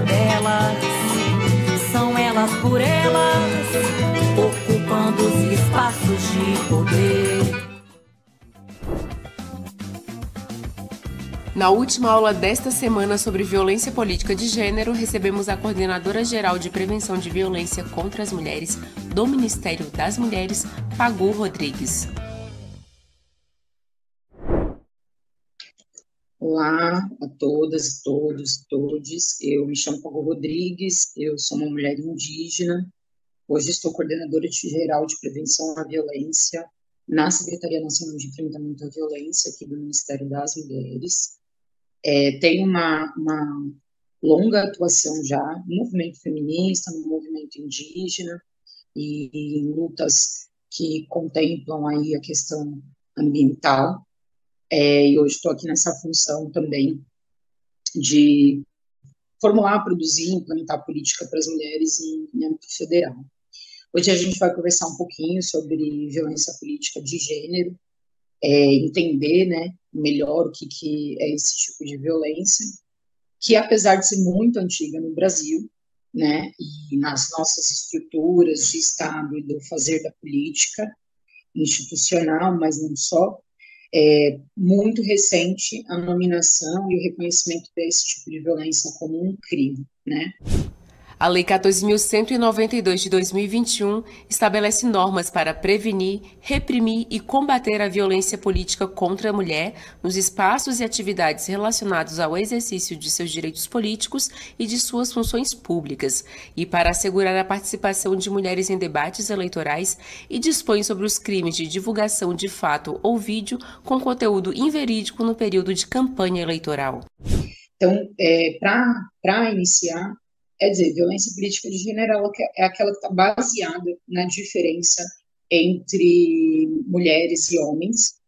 Delas, são elas por elas, ocupando os espaços de poder. Na última aula desta semana sobre violência política de gênero, recebemos a coordenadora geral de prevenção de violência contra as mulheres do Ministério das Mulheres, Pagu Rodrigues. Olá a todas, todos, todes. Eu me chamo Pagu Rodrigues, eu sou uma mulher indígena. Hoje estou coordenadora de geral de prevenção à violência na Secretaria Nacional de Enfrentamento à Violência aqui do Ministério das Mulheres. É, tenho uma, uma longa atuação já no movimento feminista, no movimento indígena e, e em lutas que contemplam aí a questão ambiental. É, e hoje estou aqui nessa função também de formular, produzir, implementar política para as mulheres em, em âmbito federal. Hoje a gente vai conversar um pouquinho sobre violência política de gênero, é, entender né, melhor o que, que é esse tipo de violência, que apesar de ser muito antiga no Brasil, né, e nas nossas estruturas de Estado e do fazer da política institucional, mas não só, é muito recente a nominação e o reconhecimento desse tipo de violência como um crime, né? A Lei 14.192 de 2021 estabelece normas para prevenir, reprimir e combater a violência política contra a mulher nos espaços e atividades relacionados ao exercício de seus direitos políticos e de suas funções públicas, e para assegurar a participação de mulheres em debates eleitorais e dispõe sobre os crimes de divulgação de fato ou vídeo com conteúdo inverídico no período de campanha eleitoral. Então, é, para iniciar, é dizer, violência política de gênero é aquela que está baseada na diferença entre mulheres e homens,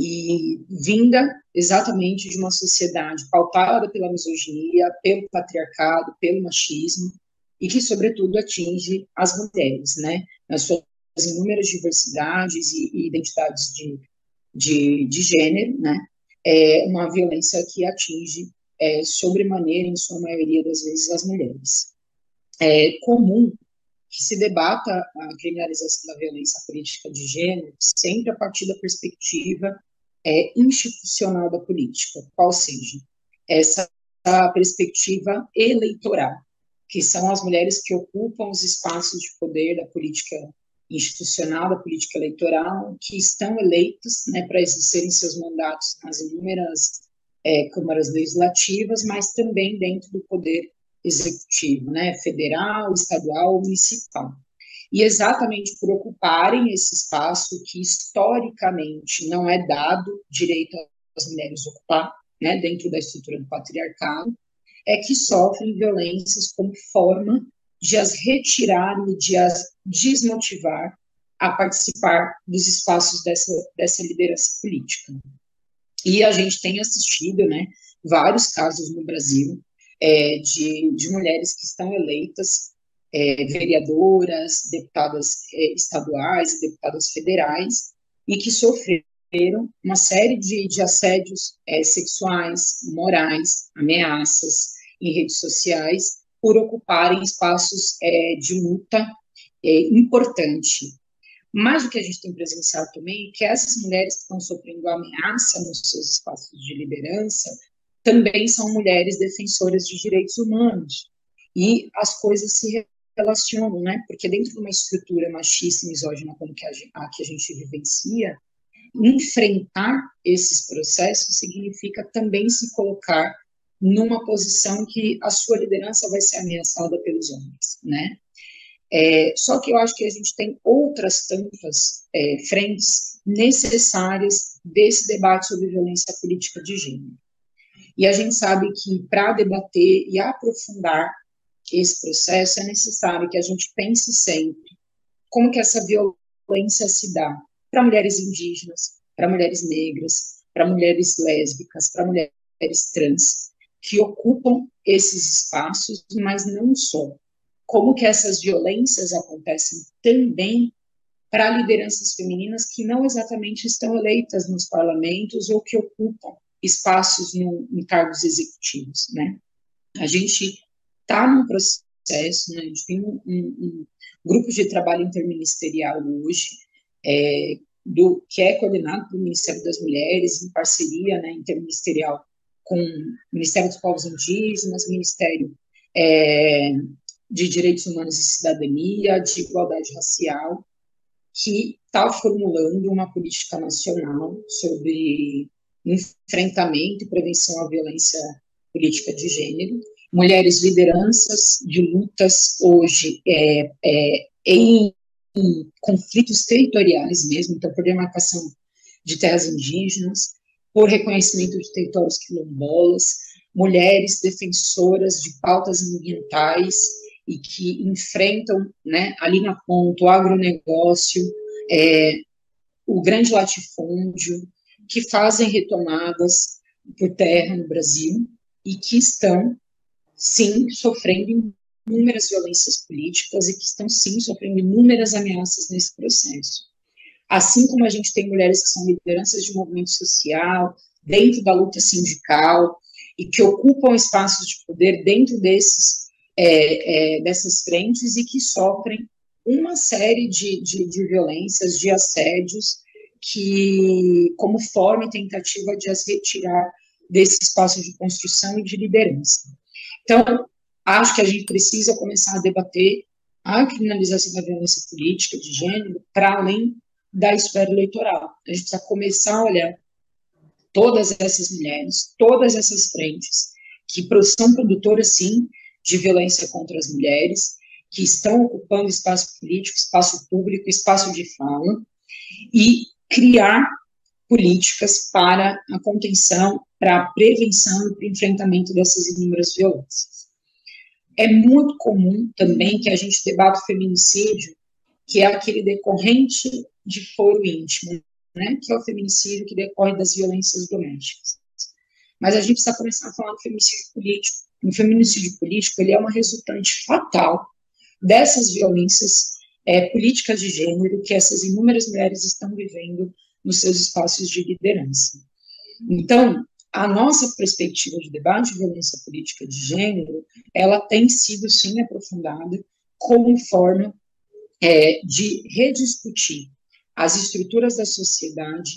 e vinda exatamente de uma sociedade pautada pela misoginia, pelo patriarcado, pelo machismo, e que, sobretudo, atinge as mulheres, né, nas suas inúmeras diversidades e, e identidades de, de, de gênero, né, é uma violência que atinge é, sobremaneira, em sua maioria das vezes, as mulheres. É comum que se debata a criminalização da violência política de gênero sempre a partir da perspectiva é, institucional da política, qual seja, essa perspectiva eleitoral, que são as mulheres que ocupam os espaços de poder da política institucional, da política eleitoral, que estão eleitas né, para exercerem seus mandatos nas inúmeras é, câmaras legislativas, mas também dentro do poder executivo, né, federal, estadual, municipal. E exatamente por ocuparem esse espaço que historicamente não é dado direito às mulheres ocupar, né, dentro da estrutura do patriarcado, é que sofrem violências como forma de as retirar e de as desmotivar a participar dos espaços dessa, dessa liderança política. E a gente tem assistido, né, vários casos no Brasil é, de, de mulheres que estão eleitas é, vereadoras, deputadas é, estaduais, deputadas federais, e que sofreram uma série de, de assédios é, sexuais, morais, ameaças em redes sociais, por ocuparem espaços é, de luta é, importante. Mas o que a gente tem presenciado também é que essas mulheres que estão sofrendo ameaça nos seus espaços de liderança também são mulheres defensoras de direitos humanos. E as coisas se relacionam, né? Porque dentro de uma estrutura machista e misógina como que a, a que a gente vivencia, enfrentar esses processos significa também se colocar numa posição que a sua liderança vai ser ameaçada pelos homens, né? É, só que eu acho que a gente tem outras tantas é, frentes necessárias desse debate sobre violência política de gênero. E a gente sabe que para debater e aprofundar esse processo é necessário que a gente pense sempre como que essa violência se dá para mulheres indígenas, para mulheres negras, para mulheres lésbicas, para mulheres trans, que ocupam esses espaços, mas não só. Como que essas violências acontecem também para lideranças femininas que não exatamente estão eleitas nos parlamentos ou que ocupam espaços no, em cargos executivos, né? A gente está num processo, né? A gente tem um, um, um grupo de trabalho interministerial hoje, é, do que é coordenado pelo Ministério das Mulheres, em parceria né, interministerial com o Ministério dos Povos Indígenas, Ministério é, de Direitos Humanos e Cidadania, de Igualdade Racial, que está formulando uma política nacional sobre enfrentamento e prevenção à violência política de gênero. Mulheres lideranças de lutas hoje é, é, em em conflitos territoriais mesmo, então por demarcação de terras indígenas, por reconhecimento de territórios quilombolas, mulheres defensoras de pautas ambientais e que enfrentam, né, ali na ponta, o agronegócio, é, o grande latifúndio, que fazem retomadas por terra no Brasil e que estão, sim, sofrendo inúmeras violências políticas e que estão, sim, sofrendo inúmeras ameaças nesse processo. Assim como a gente tem mulheres que são lideranças de movimento social, dentro da luta sindical, e que ocupam espaços de poder dentro desses, é, é, dessas frentes e que sofrem uma série de, de, de violências, de assédios, que, como forma e tentativa de as retirar desse espaço de construção e de liderança. Então, Acho que a gente precisa começar a debater a criminalização da violência política de gênero para além da esfera eleitoral. A gente precisa começar a olhar todas essas mulheres, todas essas frentes que são produtoras, sim, de violência contra as mulheres, que estão ocupando espaço político, espaço público, espaço de fala, e criar políticas para a contenção, para a prevenção e para o enfrentamento dessas inúmeras violências. É muito comum também que a gente debata o feminicídio, que é aquele decorrente de foro íntimo, né, que é o feminicídio que decorre das violências domésticas. Mas a gente precisa começar a falar do feminicídio político. O feminicídio político ele é uma resultante fatal dessas violências é, políticas de gênero que essas inúmeras mulheres estão vivendo nos seus espaços de liderança. Então, a nossa perspectiva de debate de violência política de gênero, ela tem sido, sim, aprofundada como forma é, de rediscutir as estruturas da sociedade,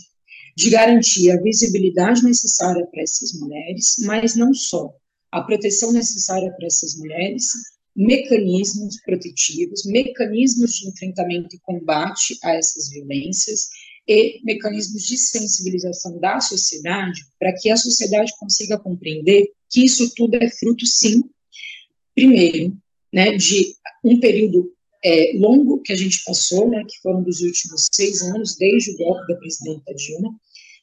de garantir a visibilidade necessária para essas mulheres, mas não só, a proteção necessária para essas mulheres, mecanismos protetivos, mecanismos de enfrentamento e combate a essas violências, e mecanismos de sensibilização da sociedade para que a sociedade consiga compreender que isso tudo é fruto, sim, primeiro, né, de um período é, longo que a gente passou, né, que foram dos últimos seis anos, desde o golpe da presidenta Dilma,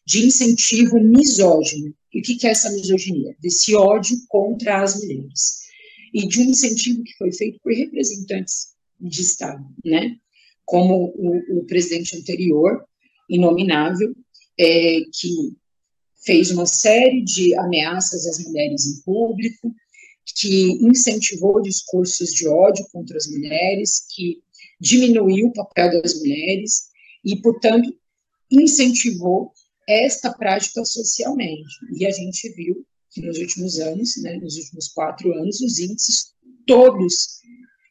de incentivo misógino. E o que, é essa misoginia? Desse ódio contra as mulheres. E de um incentivo que foi feito por representantes de Estado, né? Como o, o presidente anterior, inominável, é, que fez uma série de ameaças às mulheres em público, que incentivou discursos de ódio contra as mulheres, que diminuiu o papel das mulheres e, portanto, incentivou esta prática socialmente. E a gente viu que nos últimos anos, né, nos últimos quatro anos, os índices todos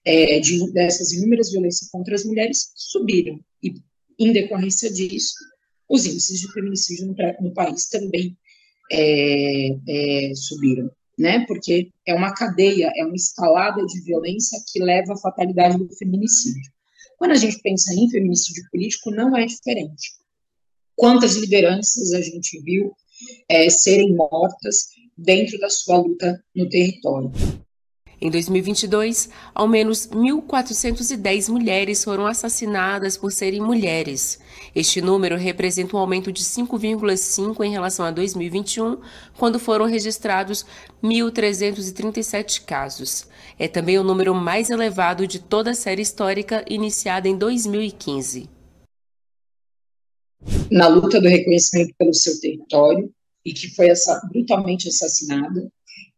é, de, dessas inúmeras violências contra as mulheres subiram. E em decorrência disso, os índices de feminicídio no, no país também é, é, subiram, né? Porque é uma cadeia, é uma escalada de violência que leva à fatalidade do feminicídio. Quando a gente pensa em feminicídio político, não é diferente. Quantas lideranças a gente viu é, serem mortas dentro da sua luta no território? Em 2022, ao menos 1.410 mulheres foram assassinadas por serem mulheres. Este número representa um aumento de 5,5 em relação a 2021, quando foram registrados 1.337 casos. É também o número mais elevado de toda a série histórica iniciada em 2015. Na luta do reconhecimento pelo seu território, e que foi essa, brutalmente assassinada,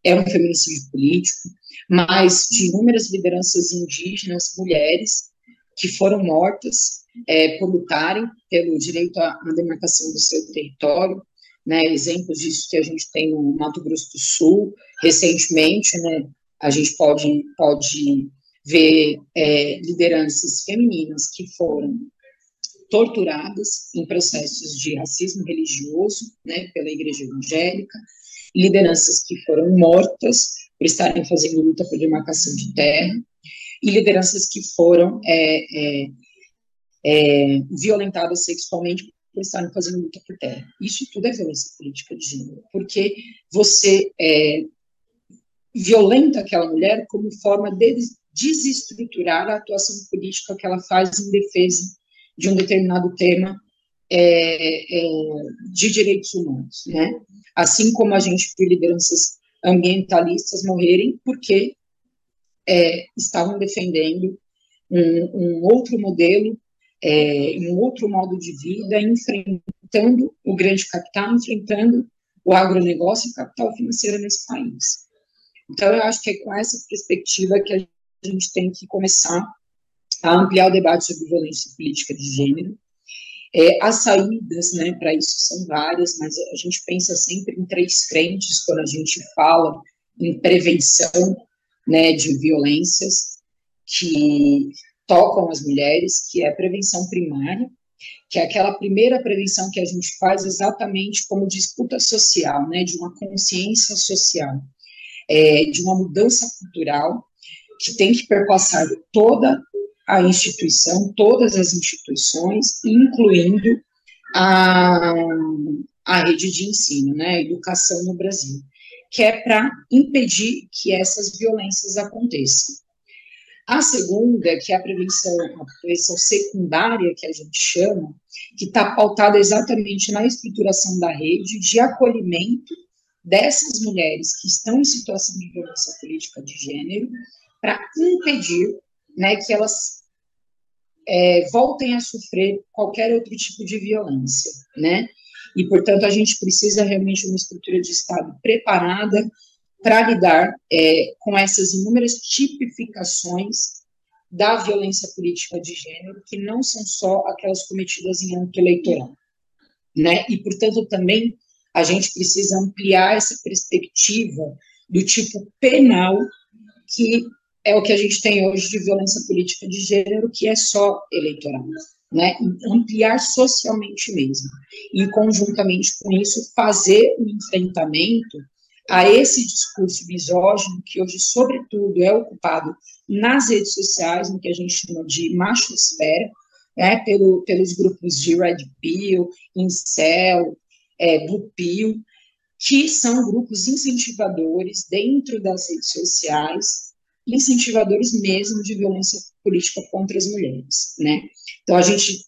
é um feminicídio político, mas de inúmeras lideranças indígenas, mulheres, que foram mortas é, por lutarem pelo direito à, à, demarcação do seu território, né, exemplos disso que a gente tem no Mato Grosso do Sul, recentemente, né, a gente pode, pode ver é, lideranças femininas que foram torturadas em processos de racismo religioso, né, pela igreja evangélica, lideranças que foram mortas por estarem fazendo luta por demarcação de terra, e lideranças que foram é, é, é, violentadas sexualmente por estarem fazendo luta por terra. Isso tudo é violência política de gênero, porque você é, violenta aquela mulher como forma de desestruturar a atuação política que ela faz em defesa de um determinado tema é, é, de direitos humanos, né? Assim como a gente viu lideranças ambientalistas morrerem porque é, estavam defendendo um, um outro modelo, é, um outro modo de vida, enfrentando o grande capital, enfrentando o agronegócio e o capital financeiro nesse país. Então, eu acho que é com essa perspectiva que a gente tem que começar a ampliar o debate sobre violência política de gênero, é, as saídas né, para isso são várias, mas a gente pensa sempre em três frentes quando a gente fala em prevenção né, de violências que tocam as mulheres, que é a prevenção primária, que é aquela primeira prevenção que a gente faz exatamente como disputa social, né, de uma consciência social, é, de uma mudança cultural que tem que perpassar toda a instituição, todas as instituições, incluindo a, a rede de ensino, né, a educação no Brasil, que é para impedir que essas violências aconteçam. A segunda, que é a prevenção, a prevenção secundária, que a gente chama, que está pautada exatamente na estruturação da rede de acolhimento dessas mulheres que estão em situação de violência política de gênero, para impedir né, que elas é, voltem a sofrer qualquer outro tipo de violência, né? E, portanto, a gente precisa realmente uma estrutura de Estado preparada para lidar é, com essas inúmeras tipificações da violência política de gênero, que não são só aquelas cometidas em âmbito eleitoral, né? E, portanto, também a gente precisa ampliar essa perspectiva do tipo penal que é o que a gente tem hoje de violência política de gênero, que é só eleitoral, né? Ampliar socialmente mesmo. E, conjuntamente com isso, fazer um enfrentamento a esse discurso misógino, que hoje, sobretudo, é ocupado nas redes sociais, no que a gente chama de machosfera, né, pelo, pelos grupos de Red Pill, Incel, é, Blue Pill, que são grupos incentivadores dentro das redes sociais incentivadores mesmo de violência política contra as mulheres, né? Então a gente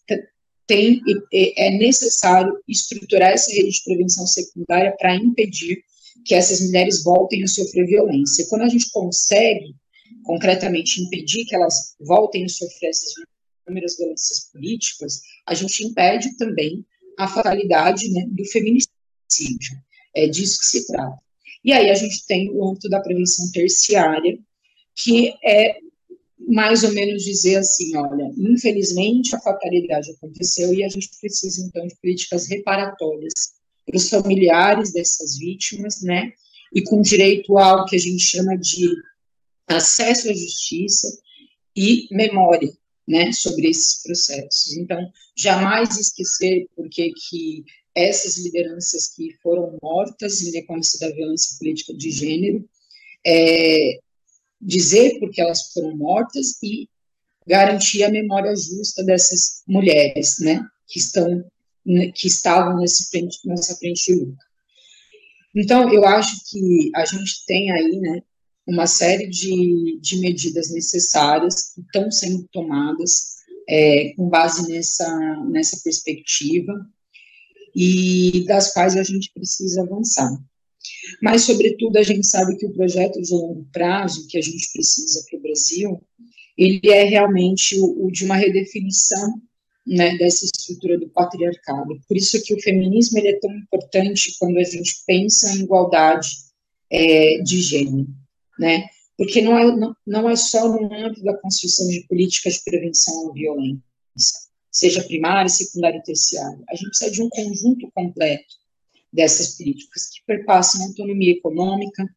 tem é necessário estruturar essa rede de prevenção secundária para impedir que essas mulheres voltem a sofrer violência. Quando a gente consegue concretamente impedir que elas voltem a sofrer essas inúmeras violências políticas, a gente impede também a fatalidade né, do feminicídio. É disso que se trata. E aí a gente tem o âmbito da prevenção terciária, que é mais ou menos dizer assim, olha, infelizmente a fatalidade aconteceu e a gente precisa então de políticas reparatórias para os familiares dessas vítimas, né, e com direito ao que a gente chama de acesso à justiça e memória, né, sobre esses processos. Então, jamais esquecer porque que essas lideranças que foram mortas em decorrência da violência política de gênero, é, dizer porque elas foram mortas e garantir a memória justa dessas mulheres, né, que estão né, que estavam nesse frente, nessa frente de luta. Então, eu acho que a gente tem aí, né, uma série de, de medidas necessárias que estão sendo tomadas é, com base nessa, nessa perspectiva e das quais a gente precisa avançar. Mas, sobretudo, a gente sabe que o projeto de longo prazo que a gente precisa para o Brasil, ele é realmente o, o de uma redefinição né, dessa estrutura do patriarcado. Por isso que o feminismo ele é tão importante quando a gente pensa em igualdade é, de gênero né? Porque não é, não, não é só no âmbito da construção de políticas de prevenção à violência, seja primária, secundária e terciária. A gente precisa de um conjunto completo dessas políticas que perpassam autonomia econômica,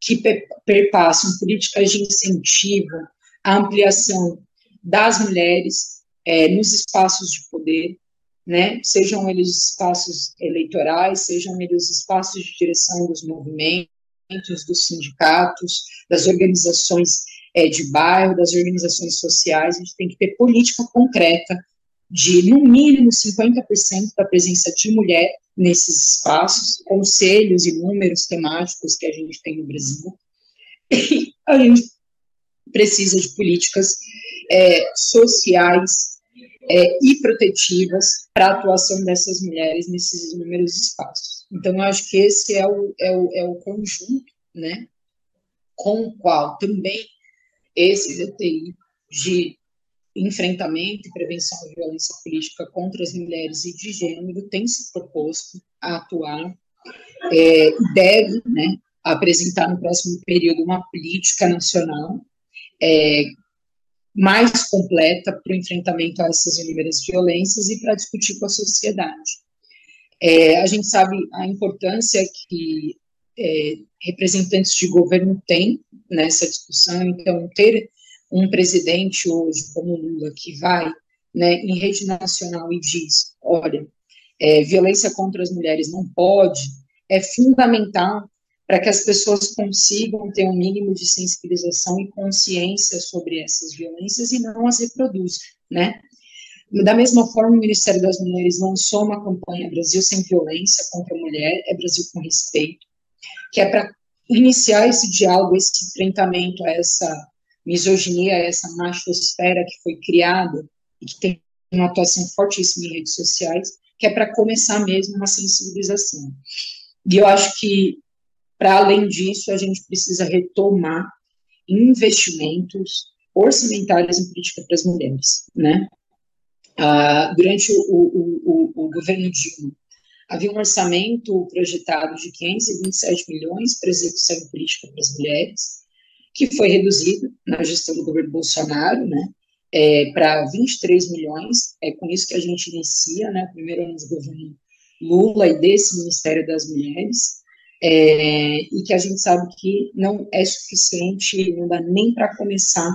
que perpassam políticas de incentivo à ampliação das mulheres é, nos espaços de poder, né, sejam eles espaços eleitorais, sejam eles espaços de direção dos movimentos, dos sindicatos, das organizações é, de bairro, das organizações sociais, a gente tem que ter política concreta de, no mínimo, 50% da presença de mulher nesses espaços, conselhos e números temáticos que a gente tem no Brasil. E a gente precisa de políticas é, sociais é, e protetivas para a atuação dessas mulheres nesses inúmeros espaços. Então, eu acho que esse é o, é o, é o conjunto, né, com o qual também esse DTI de enfrentamento e prevenção à violência política contra as mulheres e de gênero tem se proposto a atuar é, deve né, apresentar no próximo período uma política nacional é, mais completa para o enfrentamento a essas inúmeras violências e para discutir com a sociedade. É, a gente sabe a importância que é, representantes de governo têm nessa discussão, então ter um presidente hoje como Lula que vai né, em rede nacional e diz, olha, é, violência contra as mulheres não pode, é fundamental para que as pessoas consigam ter um mínimo de sensibilização e consciência sobre essas violências e não as reproduzam, né? Da mesma forma, o Ministério das Mulheres lançou uma campanha Brasil sem violência contra a mulher, é Brasil com respeito, que é para iniciar esse diálogo, esse enfrentamento a essa misoginia, essa machosfera que foi criada e que tem uma atuação fortíssima em redes sociais, que é para começar mesmo uma sensibilização. E eu acho que para além disso, a gente precisa retomar investimentos orçamentários em política para as mulheres, né? Ah, durante o, o, o, o, governo Dilma, havia um orçamento projetado de 527 milhões para execução política para as mulheres, que foi reduzido na gestão do governo Bolsonaro, né, é, para 23 milhões, é com isso que a gente inicia, né, primeiro ano do governo Lula e desse Ministério das Mulheres, é, e que a gente sabe que não é suficiente, não dá nem para começar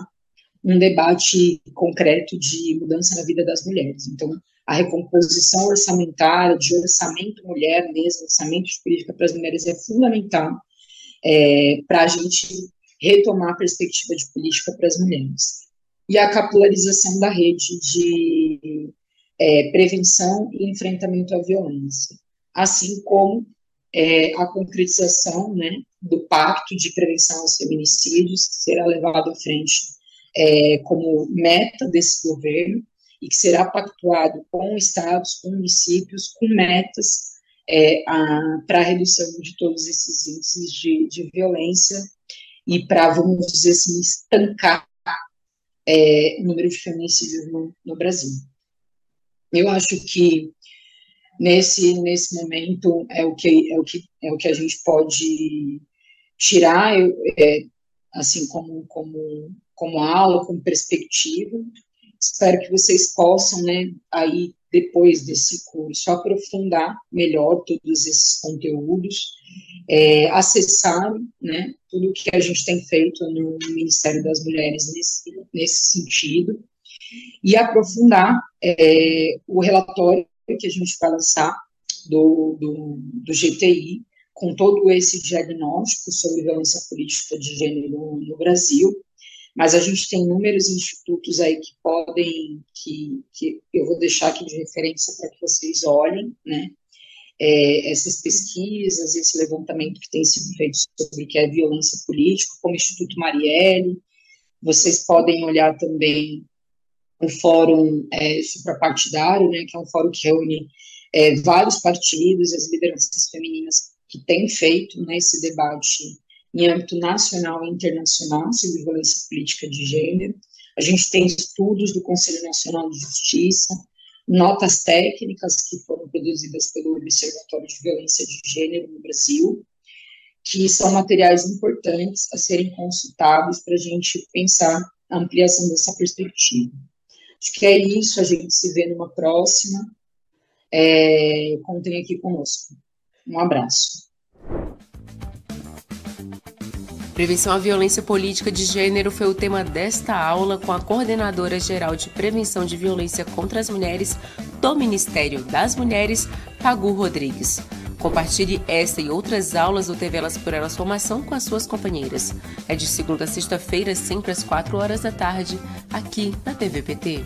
um debate concreto de mudança na vida das mulheres. Então, a recomposição orçamentária, de orçamento mulher mesmo, orçamento de política para as mulheres é fundamental é, para a gente retomar a perspectiva de política para as mulheres. E a capilarização da rede de é, prevenção e enfrentamento à violência, assim como é, a concretização né, do Pacto de Prevenção aos Feminicídios, que será levado à frente é, como meta desse governo e que será pactuado com estados, com municípios, com metas é, para a redução de todos esses índices de, de violência e para, vamos dizer assim, estancar é, o número de feminicídios no, no Brasil. Eu acho que nesse nesse momento é o que é o que é o que a gente pode tirar eu, é, assim como como como aula como perspectiva espero que vocês possam né aí depois desse curso aprofundar melhor todos esses conteúdos é, acessar né tudo que a gente tem feito no Ministério das Mulheres nesse nesse sentido e aprofundar é, o relatório que a gente vai lançar do, do, do GTI, com todo esse diagnóstico sobre violência política de gênero no Brasil, mas a gente tem inúmeros institutos aí que podem, que, que eu vou deixar aqui de referência para que vocês olhem, né, é, essas pesquisas, esse levantamento que tem sido feito sobre o que é violência política, como Instituto Marielle, vocês podem olhar também o Fórum é, Suprapartidário, né, que é um fórum que reúne é, vários partidos, as lideranças femininas que têm feito né, esse debate em âmbito nacional e internacional sobre violência política de gênero. A gente tem estudos do Conselho Nacional de Justiça, notas técnicas que foram produzidas pelo Observatório de Violência de Gênero no Brasil, que são materiais importantes a serem consultados para a gente pensar a ampliação dessa perspectiva. Acho que é isso, a gente se vê numa próxima. É, contem aqui conosco. Um abraço. Prevenção à violência política de gênero foi o tema desta aula com a coordenadora geral de prevenção de violência contra as mulheres do Ministério das Mulheres, Pagu Rodrigues. Compartilhe esta e outras aulas do TV Elas por Elas Formação com as suas companheiras. É de segunda a sexta-feira, sempre às 4 horas da tarde, aqui na TVPT.